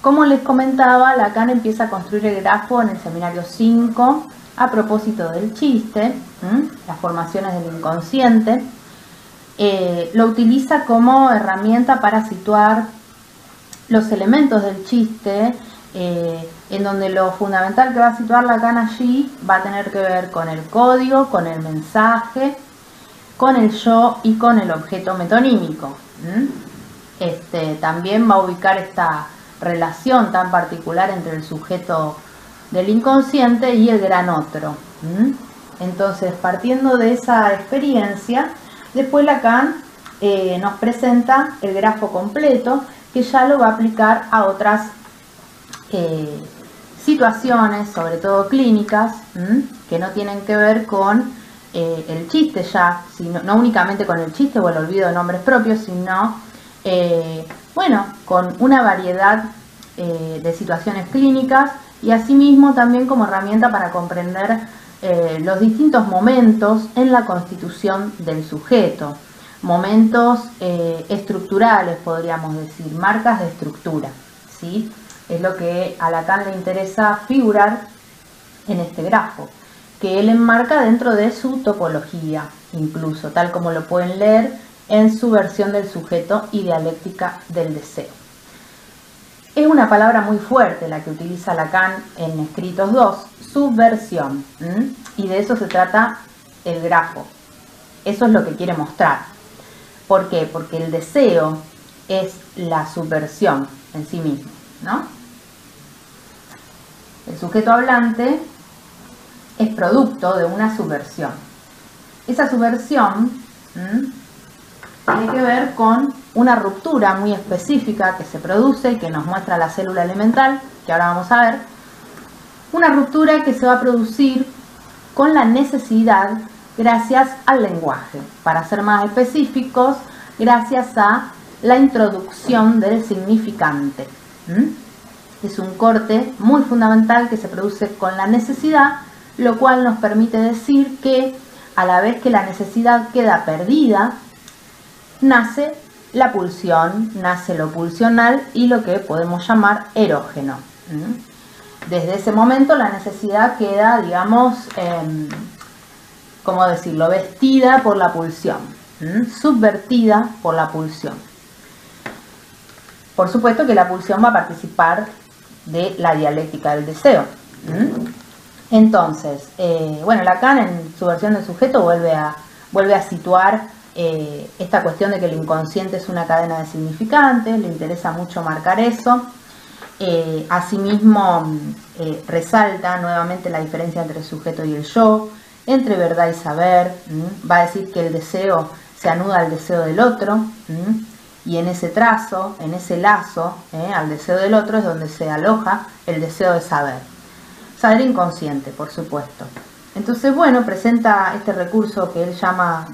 Como les comentaba, Lacan empieza a construir el grafo en el seminario 5 a propósito del chiste, las formaciones del inconsciente. Eh, lo utiliza como herramienta para situar los elementos del chiste, eh, en donde lo fundamental que va a situar Lacan allí va a tener que ver con el código, con el mensaje, con el yo y con el objeto metonímico. Este, también va a ubicar esta relación tan particular entre el sujeto del inconsciente y el gran otro. Entonces, partiendo de esa experiencia, después Lacan eh, nos presenta el grafo completo que ya lo va a aplicar a otras eh, situaciones, sobre todo clínicas, que no tienen que ver con eh, el chiste ya, sino, no únicamente con el chiste o el olvido de nombres propios, sino bueno, con una variedad eh, de situaciones clínicas y asimismo también como herramienta para comprender eh, los distintos momentos en la constitución del sujeto, momentos eh, estructurales podríamos decir, marcas de estructura, ¿sí? Es lo que a Lacan le interesa figurar en este grafo, que él enmarca dentro de su topología, incluso, tal como lo pueden leer en su versión del sujeto y dialéctica del deseo. Es una palabra muy fuerte la que utiliza Lacan en Escritos 2, subversión, y de eso se trata el grafo. Eso es lo que quiere mostrar. ¿Por qué? Porque el deseo es la subversión en sí mismo, ¿no? El sujeto hablante es producto de una subversión. Esa subversión tiene que ver con una ruptura muy específica que se produce y que nos muestra la célula elemental, que ahora vamos a ver. Una ruptura que se va a producir con la necesidad gracias al lenguaje. Para ser más específicos, gracias a la introducción del significante. Es un corte muy fundamental que se produce con la necesidad, lo cual nos permite decir que a la vez que la necesidad queda perdida, nace la pulsión, nace lo pulsional y lo que podemos llamar erógeno. Desde ese momento la necesidad queda, digamos, eh, ¿cómo decirlo?, vestida por la pulsión, subvertida por la pulsión. Por supuesto que la pulsión va a participar de la dialéctica del deseo. Entonces, eh, bueno, Lacan en su versión del sujeto vuelve a, vuelve a situar eh, esta cuestión de que el inconsciente es una cadena de significantes, le interesa mucho marcar eso. Eh, asimismo, eh, resalta nuevamente la diferencia entre el sujeto y el yo, entre verdad y saber. Va a decir que el deseo se anuda al deseo del otro. Y en ese trazo, en ese lazo, al deseo del otro es donde se aloja el deseo de saber. Saber inconsciente, por supuesto. Entonces, bueno, presenta este recurso que él llama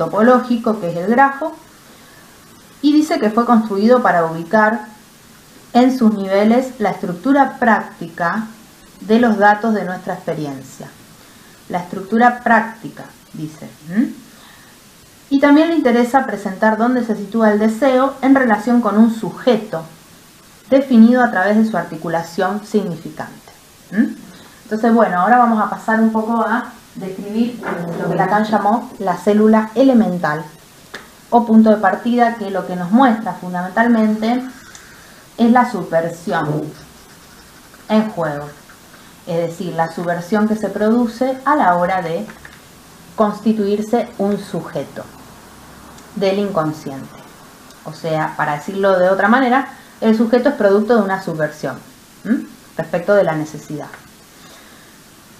topológico, que es el grafo, y dice que fue construido para ubicar en sus niveles la estructura práctica de los datos de nuestra experiencia. La estructura práctica, dice. Y también le interesa presentar dónde se sitúa el deseo en relación con un sujeto, definido a través de su articulación significante. Entonces, bueno, ahora vamos a pasar un poco a describir lo que Lacan llamó la célula elemental o punto de partida que lo que nos muestra fundamentalmente es la subversión en juego, es decir, la subversión que se produce a la hora de constituirse un sujeto del inconsciente. O sea, para decirlo de otra manera, el sujeto es producto de una subversión respecto de la necesidad.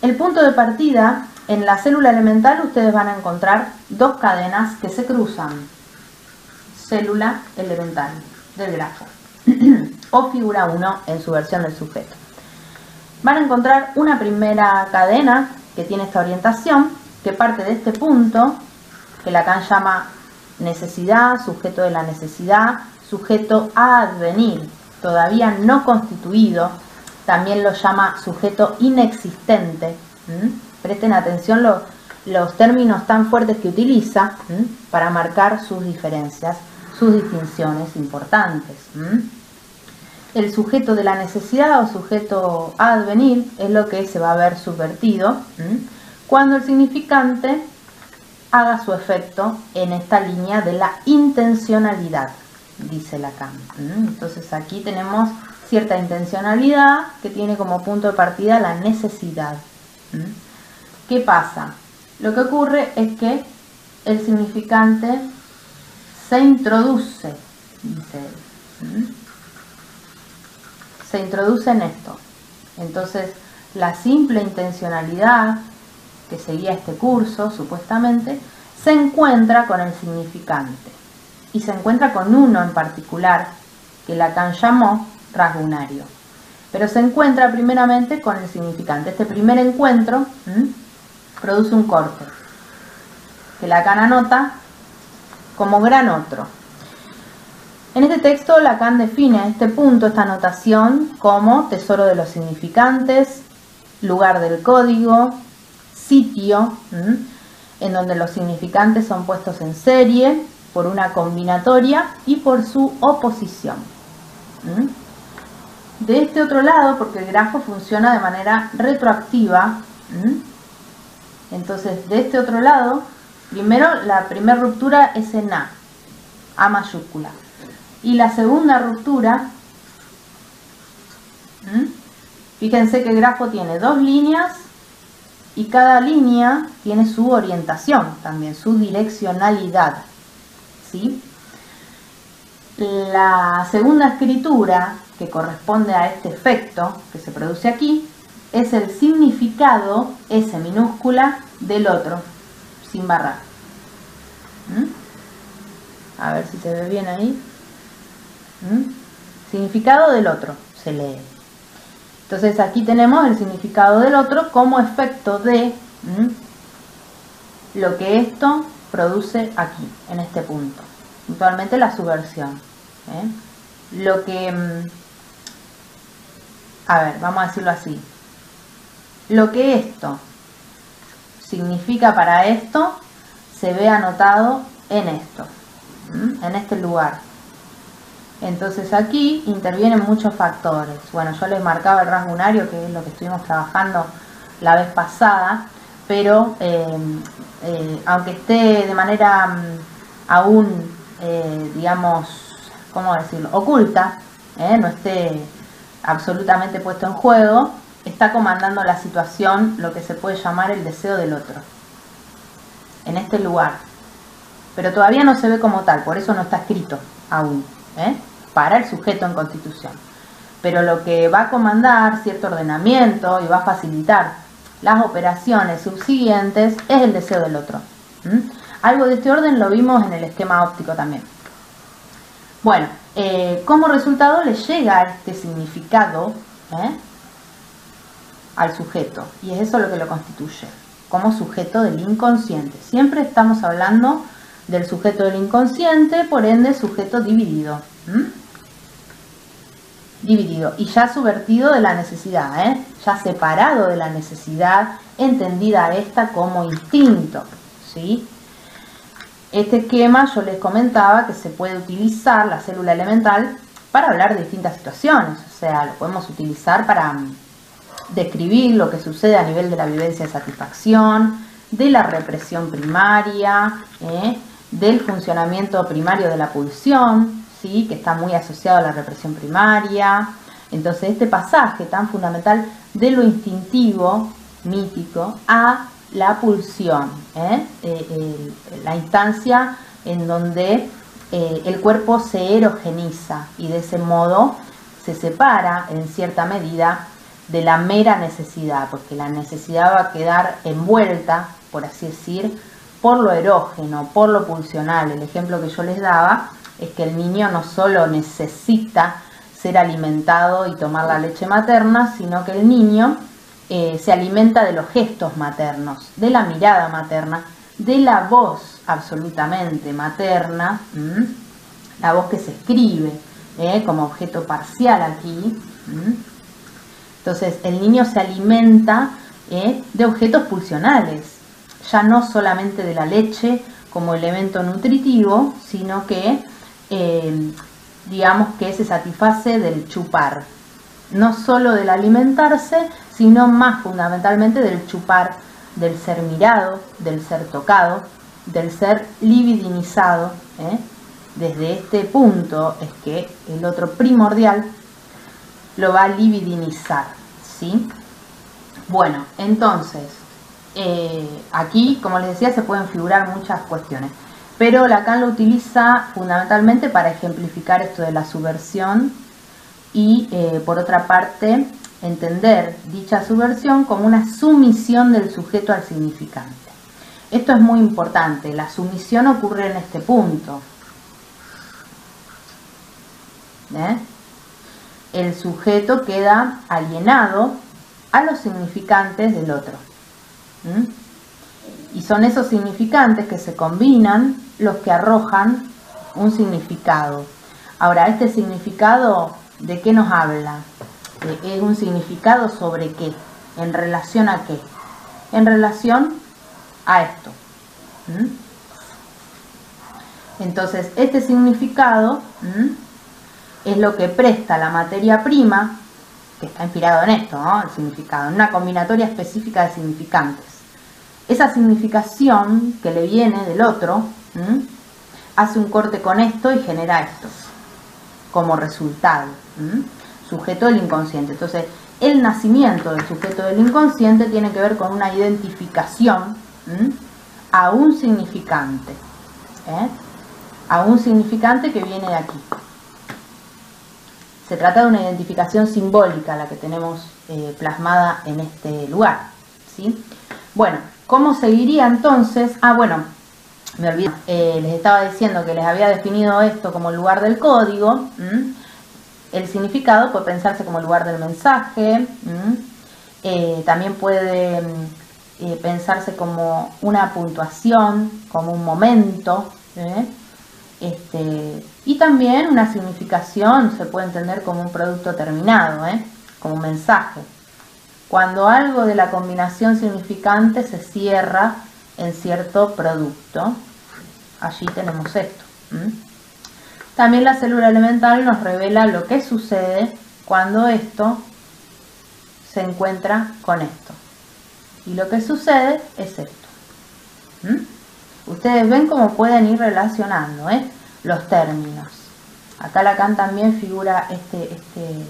El punto de partida en la célula elemental ustedes van a encontrar dos cadenas que se cruzan. Célula elemental del grafo. o figura 1 en su versión del sujeto. Van a encontrar una primera cadena que tiene esta orientación, que parte de este punto, que Lacan llama necesidad, sujeto de la necesidad, sujeto a advenir, todavía no constituido, también lo llama sujeto inexistente. Presten atención los términos tan fuertes que utiliza para marcar sus diferencias, sus distinciones importantes. el sujeto de la necesidad o sujeto advenir es lo que se va a ver subvertido cuando el significante haga su efecto en esta línea de la intencionalidad, dice Lacan. Entonces aquí tenemos cierta intencionalidad que tiene como punto de partida la necesidad. ¿Qué pasa? Lo que ocurre es que el significante se introduce, dice él. Se introduce en esto. Entonces, la simple intencionalidad que seguía este curso, supuestamente, se encuentra con el significante. Y se encuentra con uno en particular, que Lacan llamó rasgunario. Pero se encuentra primeramente con el significante. Este primer encuentro produce un corte, que Lacan anota como gran otro. En este texto Lacan define este punto, esta anotación, como tesoro de los significantes, lugar del código, sitio, en donde los significantes son puestos en serie por una combinatoria y por su oposición. De este otro lado, porque el grafo funciona de manera retroactiva, entonces de este otro lado, primero la primera ruptura es en A, A mayúscula, y la segunda ruptura, fíjense que el grafo tiene dos líneas y cada línea tiene su orientación también, su direccionalidad. ¿sí? La segunda escritura que corresponde a este efecto que se produce aquí es el significado, S minúscula, del otro, sin barrar. ¿Mm? A ver si se ve bien ahí. ¿Mm? Significado del otro, se lee. Entonces aquí tenemos el significado del otro como efecto de lo que esto produce aquí, en este punto. Puntualmente la subversión. ¿eh? Lo que... Mm, a ver, vamos a decirlo así. Lo que esto significa para esto se ve anotado en esto, en este lugar. Entonces aquí intervienen muchos factores. Bueno, yo les marcaba el rasgunario, que es lo que estuvimos trabajando la vez pasada, pero eh, eh, aunque esté de manera mm, aún, eh, digamos, ¿cómo decirlo?, oculta, no esté absolutamente puesto en juego, está comandando la situación lo que se puede llamar el deseo del otro, en este lugar. Pero todavía no se ve como tal, por eso no está escrito aún. ¿eh? para el sujeto en constitución. Pero lo que va a comandar cierto ordenamiento y va a facilitar las operaciones subsiguientes es el deseo del otro. Algo de este orden lo vimos en el esquema óptico también. Bueno, eh, como resultado le llega este significado ¿eh? Al sujeto y es eso lo que lo constituye como sujeto del inconsciente. Siempre estamos hablando del sujeto del inconsciente, por ende sujeto dividido dividido y ya subvertido de la necesidad, ¿eh? ya separado de la necesidad, entendida esta como instinto. ¿sí? Este esquema yo les comentaba que se puede utilizar la célula elemental para hablar de distintas situaciones, o sea, lo podemos utilizar para describir lo que sucede a nivel de la vivencia de satisfacción, de la represión primaria, ¿eh? del funcionamiento primario de la pulsión, que está muy asociado a la represión primaria. Entonces este pasaje tan fundamental de lo instintivo, mítico, a la pulsión, ¿eh? Eh, la instancia en donde el cuerpo se erogeniza y de ese modo se separa en cierta medida de la mera necesidad, porque la necesidad va a quedar envuelta, por así decir, por lo erógeno, por lo pulsional. El ejemplo que yo les daba es que el niño no solo necesita ser alimentado y tomar la leche materna, sino que el niño eh, se alimenta de los gestos maternos, de la mirada materna, de la voz absolutamente materna, la voz que se escribe eh, como objeto parcial aquí. Entonces el niño se alimenta eh, de objetos pulsionales, ya no solamente de la leche como elemento nutritivo, sino que eh, digamos que se satisface del chupar, no solo del alimentarse, sino más fundamentalmente del chupar, del ser mirado, del ser tocado, del ser libidinizado. ¿eh? Desde este punto es que el otro primordial lo va a libidinizar. ¿sí? Bueno, entonces, eh, aquí, como les decía, se pueden figurar muchas cuestiones, pero Lacan lo utiliza fundamentalmente para ejemplificar esto de la subversión y, eh, por otra parte, entender dicha subversión como una sumisión del sujeto al significante. Esto es muy importante, la sumisión ocurre en este punto. ¿Eh? El sujeto queda alienado a los significantes del otro. Y son esos significantes que se combinan los que arrojan un significado. Ahora, este significado, ¿de qué nos habla? ¿Es un significado sobre qué? ¿En relación a qué? En relación a esto. Entonces, este significado es lo que presta la materia prima que está inspirado en esto, el significado, en una combinatoria específica de significantes. Esa significación que le viene del otro hace un corte con esto y genera esto como resultado. Sujeto del inconsciente. Entonces, el nacimiento del sujeto del inconsciente tiene que ver con una identificación a un significante. ¿eh? A un significante que viene de aquí. Se trata de una identificación simbólica la que tenemos eh, plasmada en este lugar. ¿sí? Bueno, ¿cómo seguiría entonces? Ah, bueno, me olvidé. Eh, les estaba diciendo que les había definido esto como lugar del código. El significado puede pensarse como lugar del mensaje. Eh, también puede pensarse como una puntuación, como un momento. Este, y también una significación se puede entender como un producto terminado, ¿eh? como un mensaje. Cuando algo de la combinación significante se cierra en cierto producto, allí tenemos esto. También la célula elemental nos revela lo que sucede cuando esto se encuentra con esto. Y lo que sucede es esto. Ustedes ven cómo pueden ir relacionando ¿eh? Los términos. Acá Lacan también figura este, este,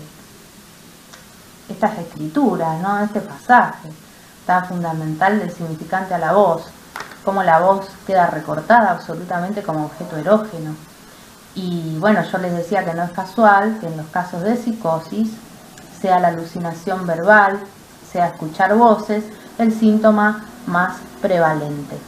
estas escrituras, ¿no? este pasaje tan fundamental del significante a la voz, cómo la voz queda recortada absolutamente como objeto erógeno. Y bueno, yo les decía que no es casual que en los casos de psicosis sea la alucinación verbal, sea escuchar voces, el síntoma más prevalente.